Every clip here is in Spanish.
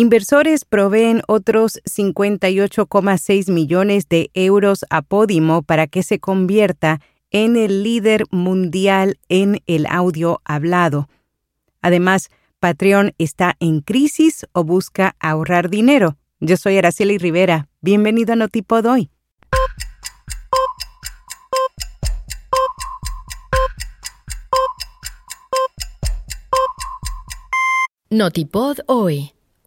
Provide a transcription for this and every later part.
Inversores proveen otros 58,6 millones de euros a Podimo para que se convierta en el líder mundial en el audio hablado. Además, Patreon está en crisis o busca ahorrar dinero. Yo soy Araceli Rivera. Bienvenido a Notipod hoy. Notipod hoy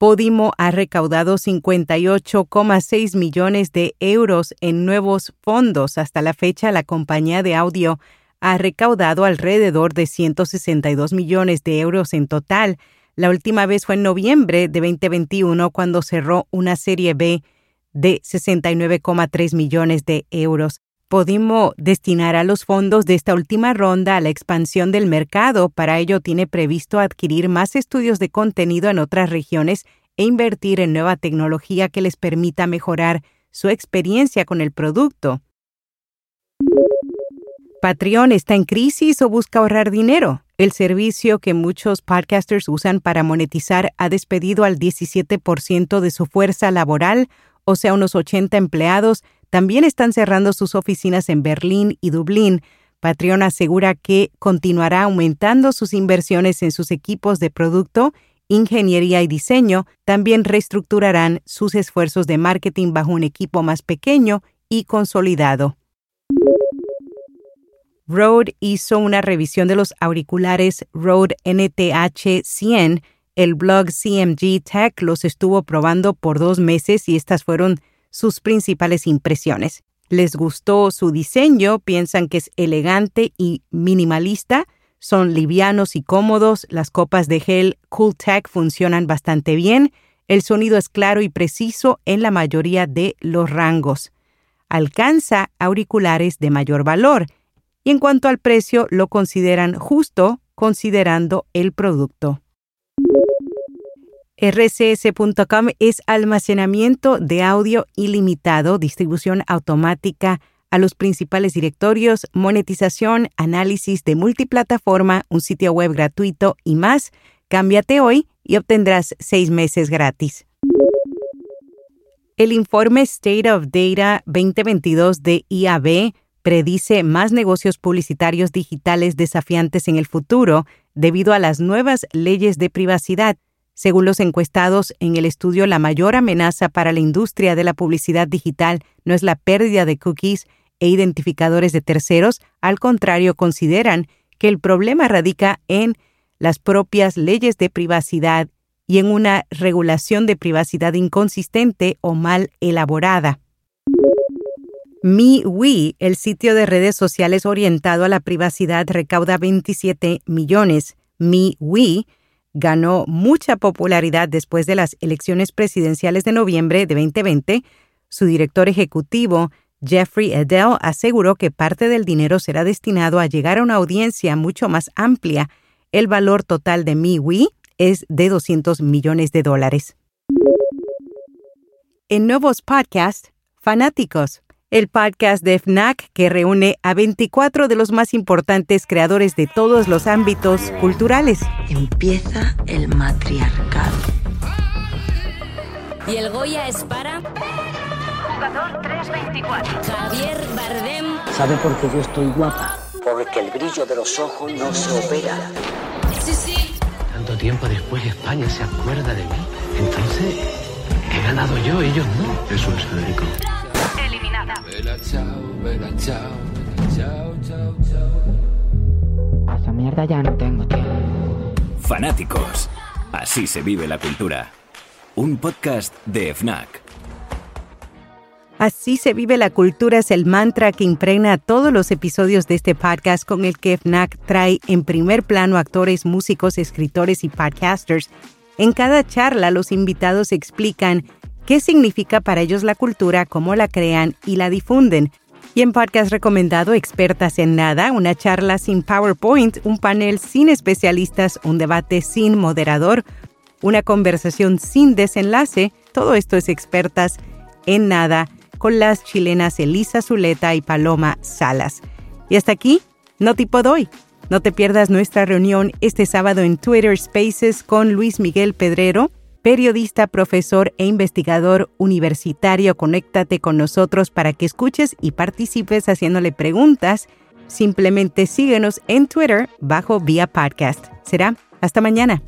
Podimo ha recaudado 58,6 millones de euros en nuevos fondos. Hasta la fecha, la compañía de audio ha recaudado alrededor de 162 millones de euros en total. La última vez fue en noviembre de 2021 cuando cerró una serie B de 69,3 millones de euros. Podimo destinará los fondos de esta última ronda a la expansión del mercado. Para ello tiene previsto adquirir más estudios de contenido en otras regiones e invertir en nueva tecnología que les permita mejorar su experiencia con el producto. Patreon está en crisis o busca ahorrar dinero. El servicio que muchos podcasters usan para monetizar ha despedido al 17% de su fuerza laboral, o sea, unos 80 empleados, también están cerrando sus oficinas en Berlín y Dublín. Patreon asegura que continuará aumentando sus inversiones en sus equipos de producto, ingeniería y diseño. También reestructurarán sus esfuerzos de marketing bajo un equipo más pequeño y consolidado. Rode hizo una revisión de los auriculares Rode NTH 100. El blog CMG Tech los estuvo probando por dos meses y estas fueron sus principales impresiones. Les gustó su diseño, piensan que es elegante y minimalista, son livianos y cómodos, las copas de gel CoolTech funcionan bastante bien, el sonido es claro y preciso en la mayoría de los rangos. Alcanza auriculares de mayor valor y en cuanto al precio lo consideran justo considerando el producto. RCS.com es almacenamiento de audio ilimitado, distribución automática a los principales directorios, monetización, análisis de multiplataforma, un sitio web gratuito y más. Cámbiate hoy y obtendrás seis meses gratis. El informe State of Data 2022 de IAB predice más negocios publicitarios digitales desafiantes en el futuro debido a las nuevas leyes de privacidad según los encuestados en el estudio, la mayor amenaza para la industria de la publicidad digital no es la pérdida de cookies e identificadores de terceros, al contrario, consideran que el problema radica en las propias leyes de privacidad y en una regulación de privacidad inconsistente o mal elaborada. MeWe, el sitio de redes sociales orientado a la privacidad, recauda 27 millones. MeWe ganó mucha popularidad después de las elecciones presidenciales de noviembre de 2020, su director ejecutivo, Jeffrey Edel, aseguró que parte del dinero será destinado a llegar a una audiencia mucho más amplia. El valor total de MeWe es de 200 millones de dólares. En nuevos podcasts, fanáticos el podcast de FNAC que reúne a 24 de los más importantes creadores de todos los ámbitos culturales. Empieza el matriarcado. ¿Y el Goya es para? Jugador 324. Javier Bardem. ¿Sabe por qué yo estoy guapa? Porque el brillo de los ojos no se opera. Sí, sí. Tanto tiempo después España se acuerda de mí. Entonces, he ganado yo, ellos no. Eso es Federico. A mierda ya no tengo tiempo. Fanáticos. Así se vive la cultura. Un podcast de FNAC. Así se vive la cultura es el mantra que impregna todos los episodios de este podcast con el que FNAC trae en primer plano actores, músicos, escritores y podcasters En cada charla los invitados explican qué significa para ellos la cultura, cómo la crean y la difunden. Y en podcast recomendado Expertas en Nada, una charla sin PowerPoint, un panel sin especialistas, un debate sin moderador, una conversación sin desenlace, todo esto es Expertas en Nada con las chilenas Elisa Zuleta y Paloma Salas. Y hasta aquí, no tipo doy. No te pierdas nuestra reunión este sábado en Twitter Spaces con Luis Miguel Pedrero, periodista, profesor e investigador universitario. Conéctate con nosotros para que escuches y participes haciéndole preguntas. Simplemente síguenos en Twitter bajo Vía Podcast. Será hasta mañana.